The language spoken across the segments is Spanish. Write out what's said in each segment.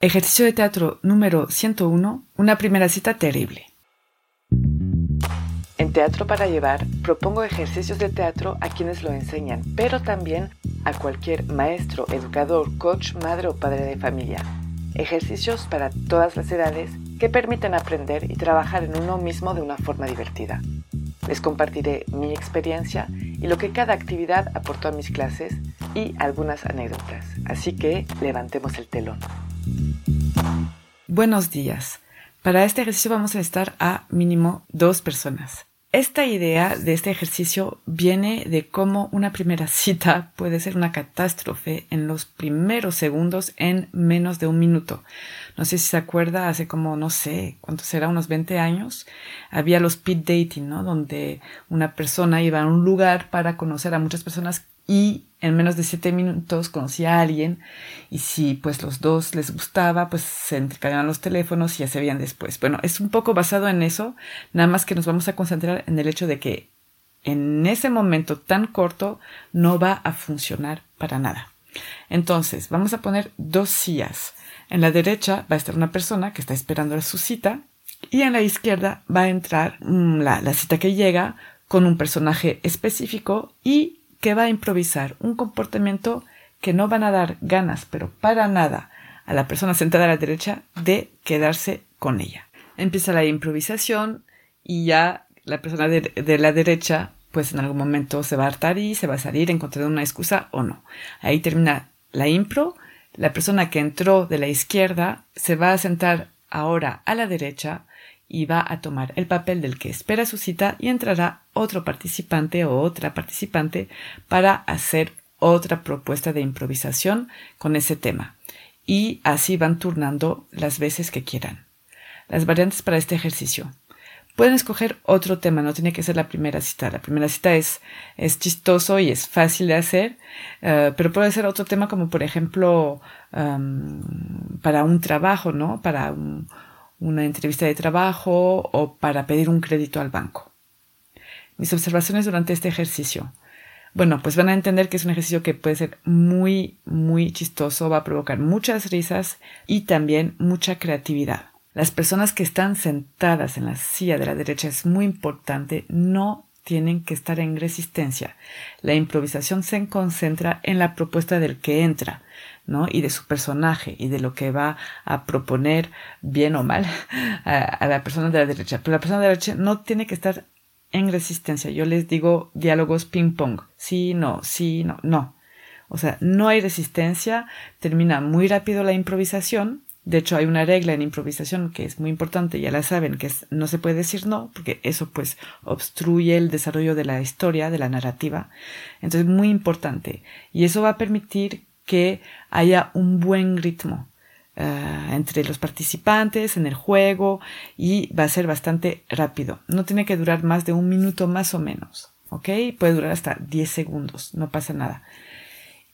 Ejercicio de teatro número 101, una primera cita terrible. En Teatro para Llevar propongo ejercicios de teatro a quienes lo enseñan, pero también a cualquier maestro, educador, coach, madre o padre de familia. Ejercicios para todas las edades que permiten aprender y trabajar en uno mismo de una forma divertida. Les compartiré mi experiencia y lo que cada actividad aportó a mis clases y algunas anécdotas. Así que levantemos el telón. Buenos días. Para este ejercicio vamos a estar a mínimo dos personas. Esta idea de este ejercicio viene de cómo una primera cita puede ser una catástrofe en los primeros segundos en menos de un minuto. No sé si se acuerda, hace como, no sé, ¿cuánto será? Unos 20 años, había los speed dating, ¿no? Donde una persona iba a un lugar para conocer a muchas personas y en menos de siete minutos conocía a alguien y si pues los dos les gustaba pues se intercambiaban los teléfonos y ya se veían después. Bueno, es un poco basado en eso, nada más que nos vamos a concentrar en el hecho de que en ese momento tan corto no va a funcionar para nada. Entonces, vamos a poner dos sillas. En la derecha va a estar una persona que está esperando su cita y en la izquierda va a entrar mm, la, la cita que llega con un personaje específico y que va a improvisar un comportamiento que no van a dar ganas, pero para nada, a la persona sentada a la derecha de quedarse con ella. Empieza la improvisación y ya la persona de, la derecha, pues en algún momento se va a hartar y se va a salir encontrando una excusa o no. Ahí termina la impro. La persona que entró de la izquierda se va a sentar ahora a la derecha y va a tomar el papel del que espera su cita y entrará otro participante o otra participante para hacer otra propuesta de improvisación con ese tema. Y así van turnando las veces que quieran. Las variantes para este ejercicio. Pueden escoger otro tema, no tiene que ser la primera cita. La primera cita es, es chistoso y es fácil de hacer, eh, pero puede ser otro tema como por ejemplo para un trabajo, ¿no? Para un, una entrevista de trabajo o para pedir un crédito al banco. Mis observaciones durante este ejercicio. Bueno, pues van a entender que es un ejercicio que puede ser muy, muy chistoso, va a provocar muchas risas y también mucha creatividad. Las personas que están sentadas en la silla de la derecha es muy importante, no tienen que estar en resistencia. La improvisación se concentra en la propuesta del que entra, ¿no? Y de su personaje y de lo que va a proponer, bien o mal, a, la persona de la derecha. Pero la persona de la derecha no tiene que estar en resistencia. Yo les digo diálogos ping-pong. Sí, no, sí, no, no. O sea, no hay resistencia, termina muy rápido la improvisación de hecho, hay una regla en improvisación que es muy importante, ya la saben, que es, no se puede decir no, porque eso pues obstruye el desarrollo de la historia, de la narrativa. Entonces, muy importante. Y eso va a permitir que haya un buen ritmo eh, entre los participantes en el juego y va a ser bastante rápido. No tiene que durar más de un minuto más o menos. ¿Ok? Puede durar hasta 10 segundos, no pasa nada.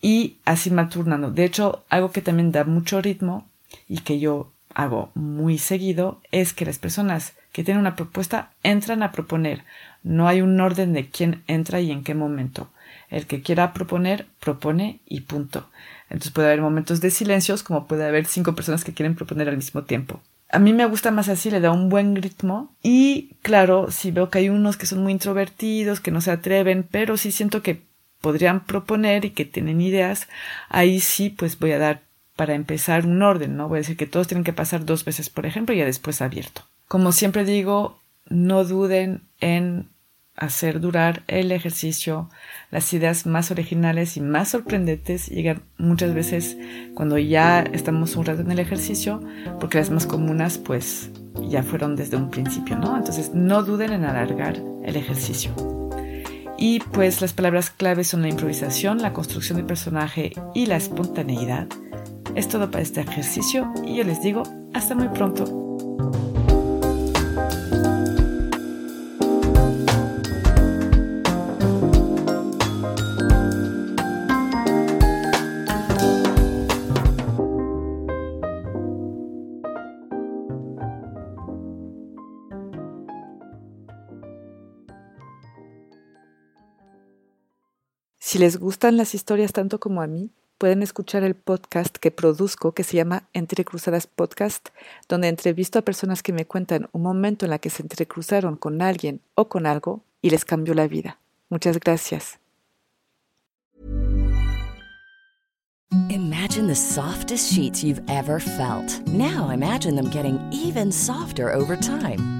Y así va turnando. De hecho, algo que también da mucho ritmo y que yo hago muy seguido es que las personas que tienen una propuesta entran a proponer. No hay un orden de quién entra y en qué momento. El que quiera proponer, propone y punto. Entonces puede haber momentos de silencios como puede haber cinco personas que quieren proponer al mismo tiempo. A mí me gusta más así, le da un buen ritmo y claro, si veo que hay unos que son muy introvertidos, que no se atreven, pero sí siento que podrían proponer y que tienen ideas, ahí sí pues voy a dar para empezar un orden, ¿no? Voy a decir que todos tienen que pasar dos veces, por ejemplo, y ya después abierto. Como siempre digo, no duden en hacer durar el ejercicio. Las ideas más originales y más sorprendentes llegan muchas veces cuando ya estamos un rato en el ejercicio, porque las más comunes pues ya fueron desde un principio, ¿no? Entonces no duden en alargar el ejercicio. Y pues las palabras claves son la improvisación, la construcción de personaje y la espontaneidad. Es todo para este ejercicio y yo les digo hasta muy pronto. Si les gustan las historias tanto como a mí, pueden escuchar el podcast que produzco que se llama Entre Cruzadas Podcast, donde entrevisto a personas que me cuentan un momento en la que se entrecruzaron con alguien o con algo y les cambió la vida. Muchas gracias. Imagine the softest sheets you've ever felt. Now imagine them getting even softer over time.